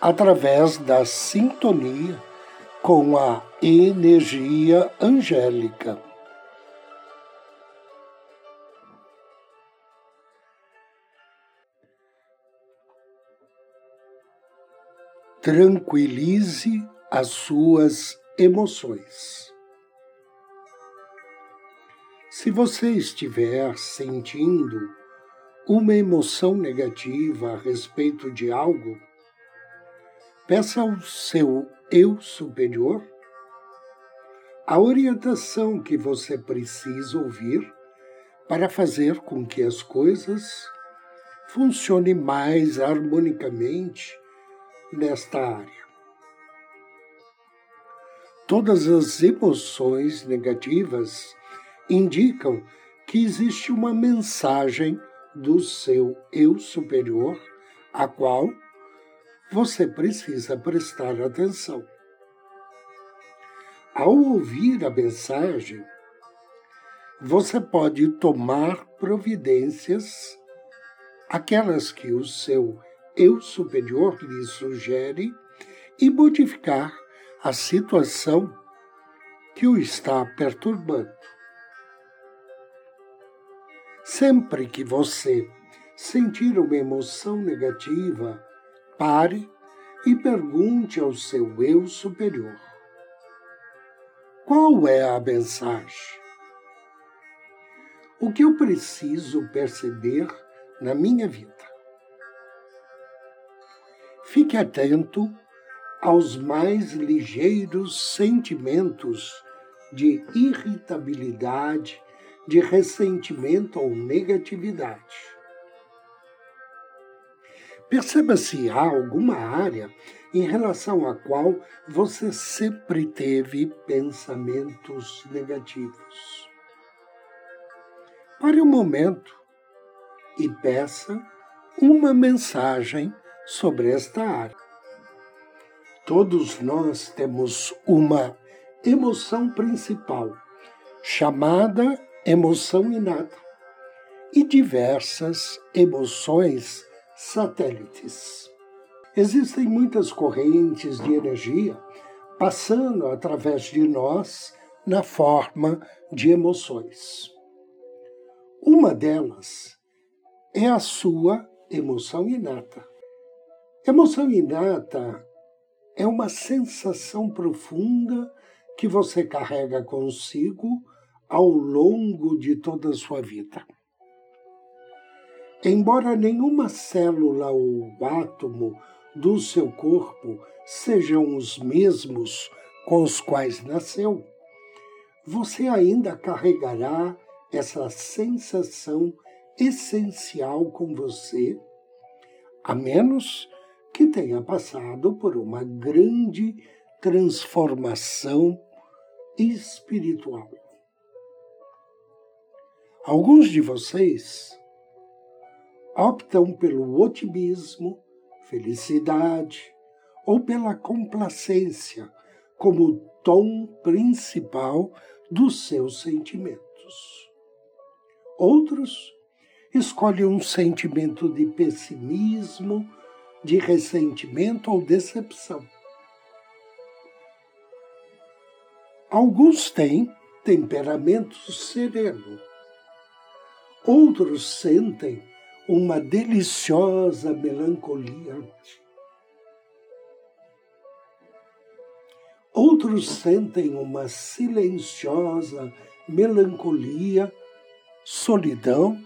através da sintonia com a energia angélica. Tranquilize as suas emoções. Se você estiver sentindo uma emoção negativa a respeito de algo, Peça ao seu eu superior a orientação que você precisa ouvir para fazer com que as coisas funcionem mais harmonicamente nesta área. Todas as emoções negativas indicam que existe uma mensagem do seu eu superior, a qual você precisa prestar atenção. Ao ouvir a mensagem, você pode tomar providências, aquelas que o seu eu superior lhe sugere, e modificar a situação que o está perturbando. Sempre que você sentir uma emoção negativa, Pare e pergunte ao seu eu superior: qual é a mensagem? O que eu preciso perceber na minha vida? Fique atento aos mais ligeiros sentimentos de irritabilidade, de ressentimento ou negatividade. Perceba se há alguma área em relação à qual você sempre teve pensamentos negativos. Pare um momento e peça uma mensagem sobre esta área. Todos nós temos uma emoção principal, chamada emoção inata, e diversas emoções satélites. Existem muitas correntes de energia passando através de nós na forma de emoções. Uma delas é a sua emoção inata. Emoção inata é uma sensação profunda que você carrega consigo ao longo de toda a sua vida. Embora nenhuma célula ou átomo do seu corpo sejam os mesmos com os quais nasceu, você ainda carregará essa sensação essencial com você, a menos que tenha passado por uma grande transformação espiritual. Alguns de vocês optam pelo otimismo, felicidade ou pela complacência como tom principal dos seus sentimentos. Outros escolhem um sentimento de pessimismo, de ressentimento ou decepção. Alguns têm temperamento sereno. Outros sentem uma deliciosa melancolia. Outros sentem uma silenciosa melancolia, solidão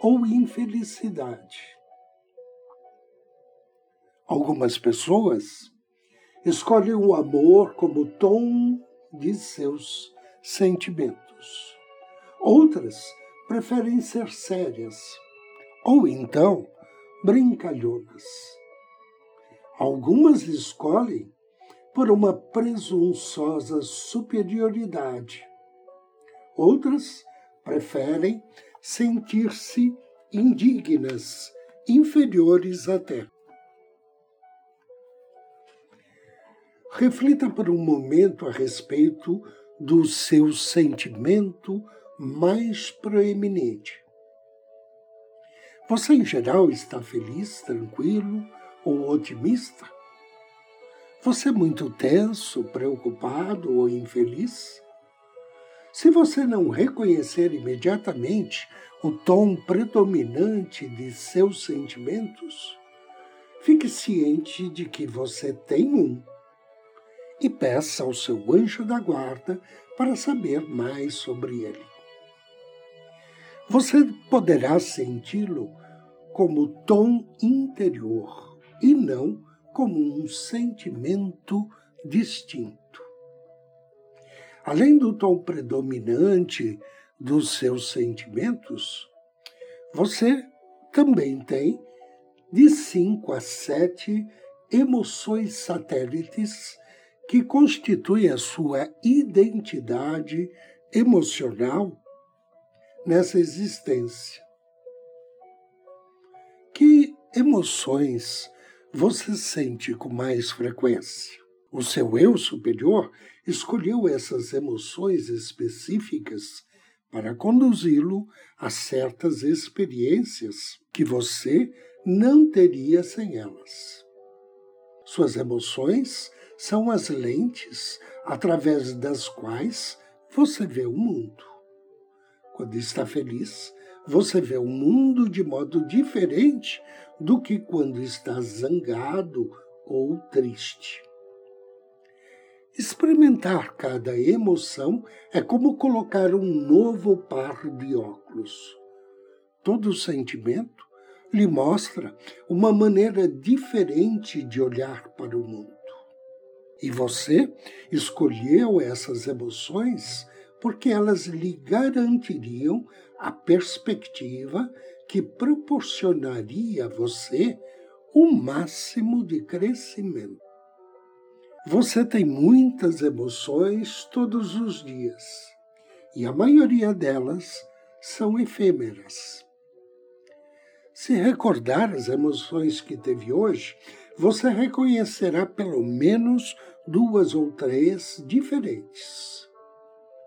ou infelicidade. Algumas pessoas escolhem o amor como tom de seus sentimentos. Outras preferem ser sérias ou então brincalhonas. Algumas escolhem por uma presunçosa superioridade. Outras preferem sentir-se indignas, inferiores até. Reflita por um momento a respeito do seu sentimento mais proeminente. Você, em geral, está feliz, tranquilo ou otimista? Você é muito tenso, preocupado ou infeliz? Se você não reconhecer imediatamente o tom predominante de seus sentimentos, fique ciente de que você tem um e peça ao seu anjo da guarda para saber mais sobre ele. Você poderá senti-lo como tom interior e não como um sentimento distinto. Além do tom predominante dos seus sentimentos, você também tem de cinco a sete emoções satélites que constituem a sua identidade emocional nessa existência. Emoções você sente com mais frequência? O seu eu superior escolheu essas emoções específicas para conduzi-lo a certas experiências que você não teria sem elas. Suas emoções são as lentes através das quais você vê o mundo. Quando está feliz, você vê o mundo de modo diferente do que quando está zangado ou triste. Experimentar cada emoção é como colocar um novo par de óculos. Todo sentimento lhe mostra uma maneira diferente de olhar para o mundo. E você escolheu essas emoções porque elas lhe garantiriam a perspectiva que proporcionaria a você o máximo de crescimento. Você tem muitas emoções todos os dias e a maioria delas são efêmeras. Se recordar as emoções que teve hoje, você reconhecerá pelo menos duas ou três diferentes.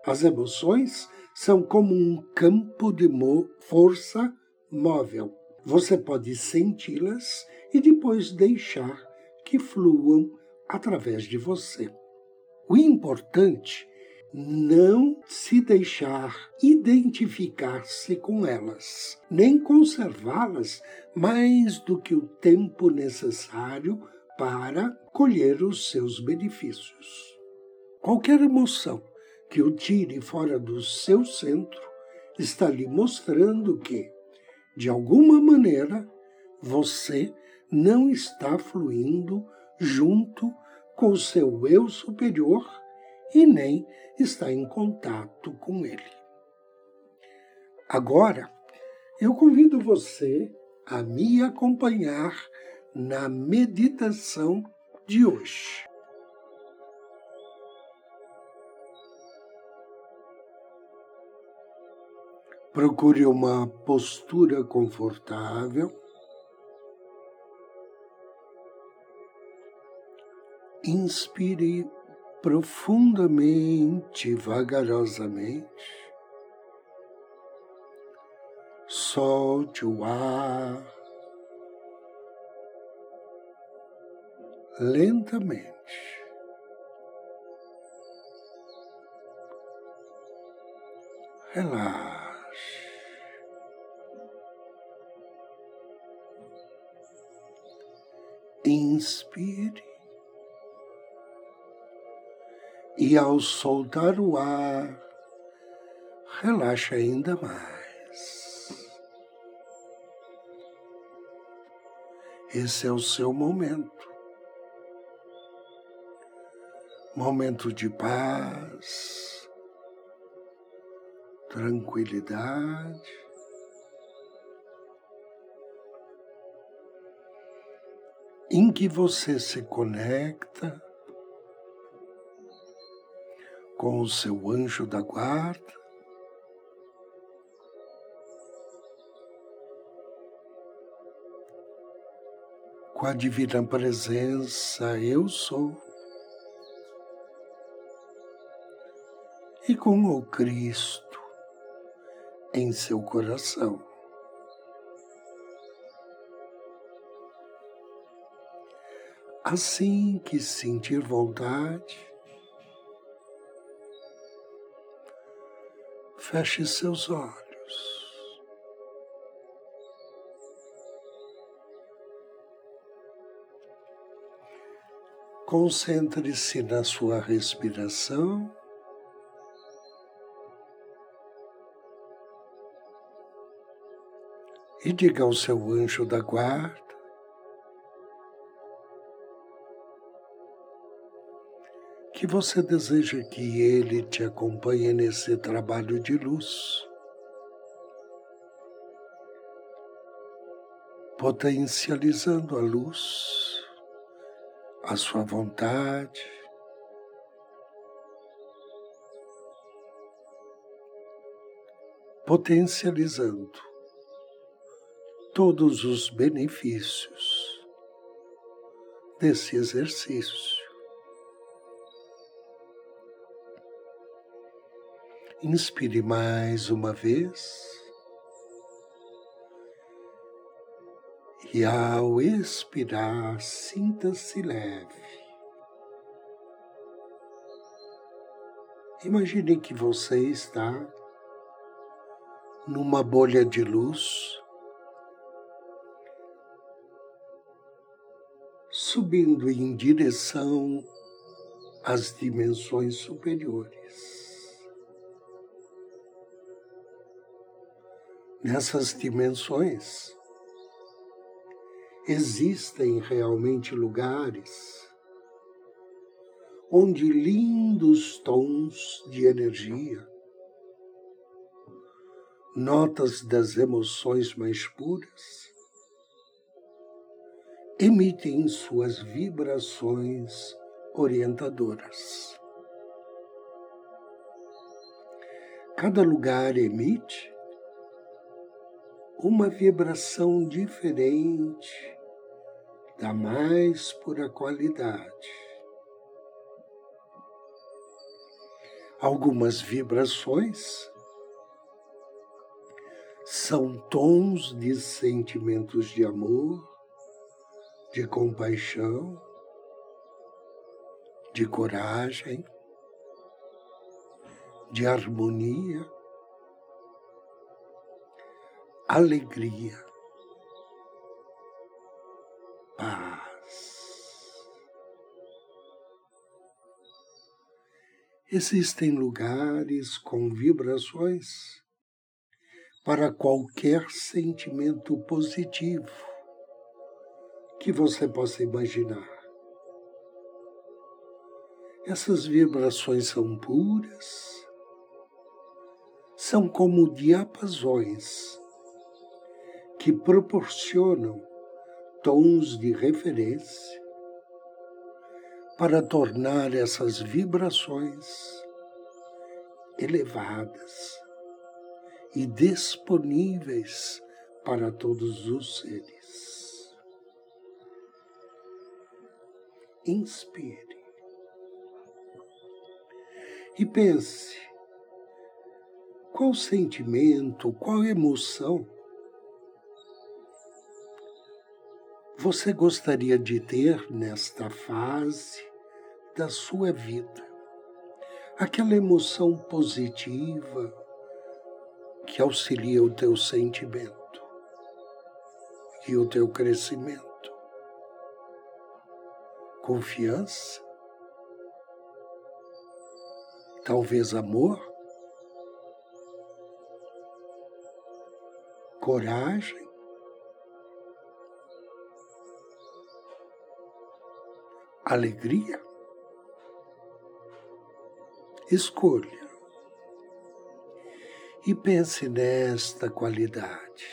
As emoções são como um campo de força móvel. Você pode senti-las e depois deixar que fluam através de você. O importante não se deixar identificar-se com elas, nem conservá-las mais do que o tempo necessário para colher os seus benefícios. Qualquer emoção que o tire fora do seu centro está lhe mostrando que, de alguma maneira, você não está fluindo junto com o seu eu superior e nem está em contato com ele. Agora, eu convido você a me acompanhar na meditação de hoje. Procure uma postura confortável Inspire profundamente, vagarosamente. Solte o ar lentamente. Relaxe. Inspire e ao soltar o ar, relaxa ainda mais. Esse é o seu momento. Momento de paz, tranquilidade. Em que você se conecta com o seu anjo da guarda, com a divina presença Eu sou. E com o Cristo em seu coração. Assim que sentir vontade, feche seus olhos. Concentre-se na sua respiração. E diga ao seu anjo da guarda que você deseja que ele te acompanhe nesse trabalho de luz. Potencializando a luz a sua vontade. Potencializando todos os benefícios desse exercício. Inspire mais uma vez. E ao expirar, sinta-se leve. Imagine que você está numa bolha de luz, subindo em direção às dimensões superiores. Nessas dimensões, existem realmente lugares onde lindos tons de energia, notas das emoções mais puras, emitem suas vibrações orientadoras. Cada lugar emite uma vibração diferente da mais pura qualidade. Algumas vibrações são tons de sentimentos de amor, de compaixão, de coragem, de harmonia alegria, paz. Existem lugares com vibrações para qualquer sentimento positivo que você possa imaginar. Essas vibrações são puras, são como diapasões que proporcionam tons de referência para tornar essas vibrações elevadas e disponíveis para todos os seres. Inspire e pense qual sentimento, qual emoção você gostaria de ter nesta fase da sua vida? Aquela emoção positiva que auxilia o teu sentimento e o teu crescimento. Confiança, talvez amor, coragem, alegria? Escolha e pense nesta qualidade.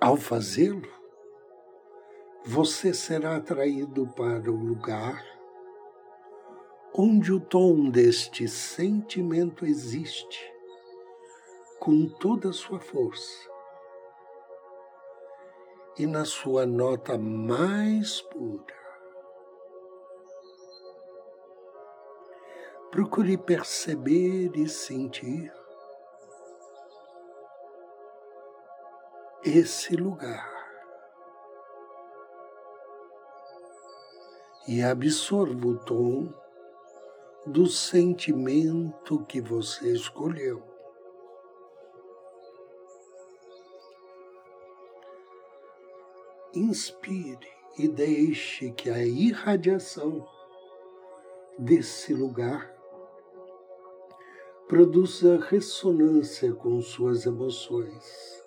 Ao fazê-lo, você será atraído para o lugar onde o tom deste sentimento existe com toda a sua força e na sua nota mais pura. Procure perceber e sentir esse lugar. E absorva o tom do sentimento que você escolheu. Inspire e deixe que a irradiação desse lugar produza ressonância com suas emoções,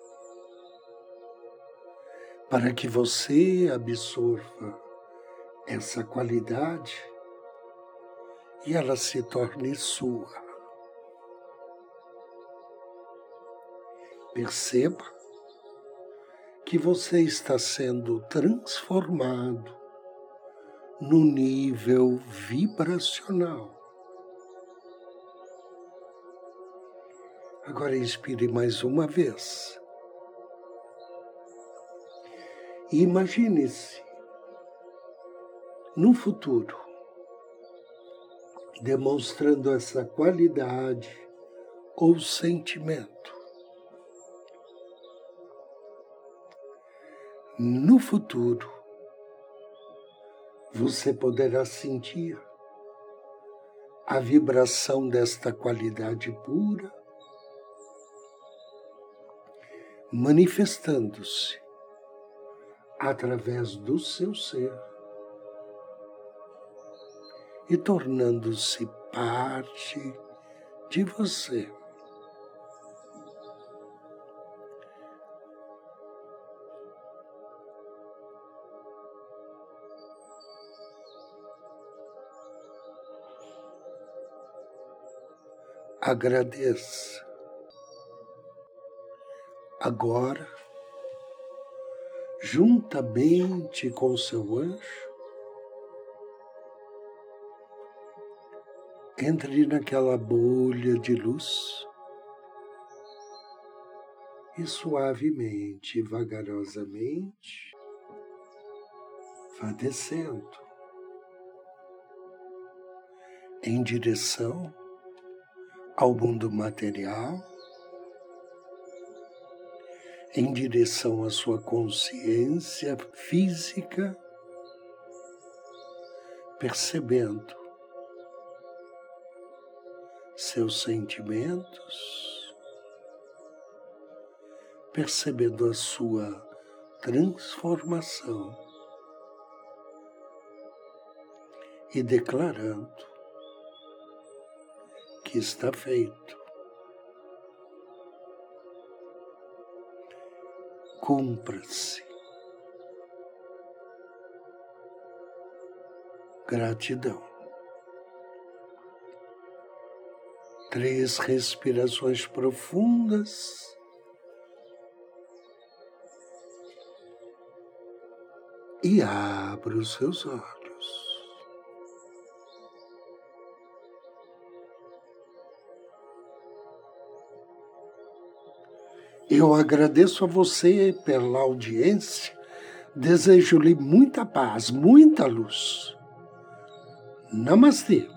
para que você absorva essa qualidade e ela se torne sua. Perceba que você está sendo transformado no nível vibracional Agora inspire mais uma vez. E imagine-se no futuro, demonstrando essa qualidade ou sentimento. No futuro, você poderá sentir a vibração desta qualidade pura manifestando-se através do seu ser e tornando-se parte de você. Agradeça. Agora, juntamente com seu anjo, entre naquela bolha de luz e suavemente, vagarosamente, vá descendo em direção ao mundo material em direção à sua consciência física, percebendo seus sentimentos, percebendo a sua transformação e declarando que está feito. cumpra-se. Gratidão. Três respirações profundas. E abra os seus olhos. Eu agradeço a você pela audiência, desejo-lhe muita paz, muita luz. Namastê.